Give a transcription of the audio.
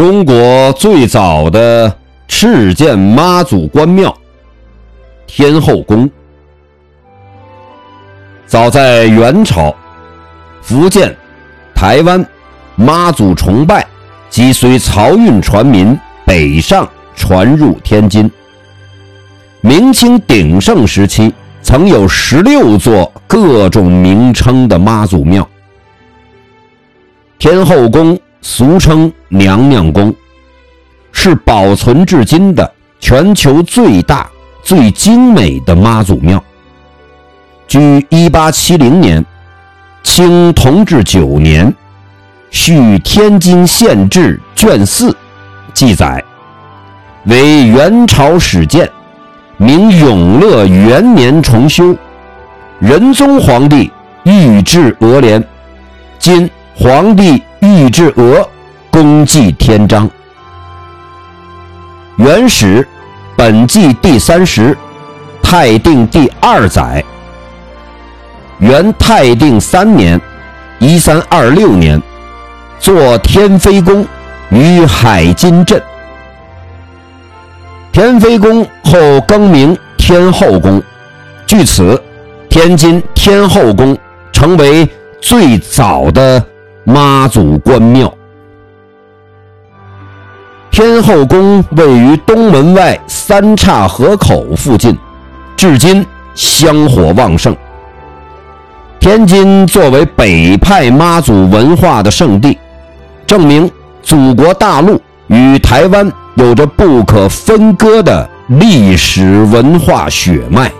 中国最早的敕建妈祖关庙——天后宫。早在元朝，福建、台湾妈祖崇拜即随漕运船民北上传入天津。明清鼎盛时期，曾有十六座各种名称的妈祖庙。天后宫俗称娘娘宫，是保存至今的全球最大、最精美的妈祖庙。据1870年清同治九年《续天津县志》卷四记载，为元朝始建。明永乐元年重修，仁宗皇帝御制额联，今皇帝御制额，公祭天章。元始本纪第三十，泰定第二载。元泰定三年（一三二六年），作天妃宫于海津镇。天妃宫后更名天后宫，据此，天津天后宫成为最早的妈祖关庙。天后宫位于东门外三岔河口附近，至今香火旺盛。天津作为北派妈祖文化的圣地，证明祖国大陆与台湾。有着不可分割的历史文化血脉。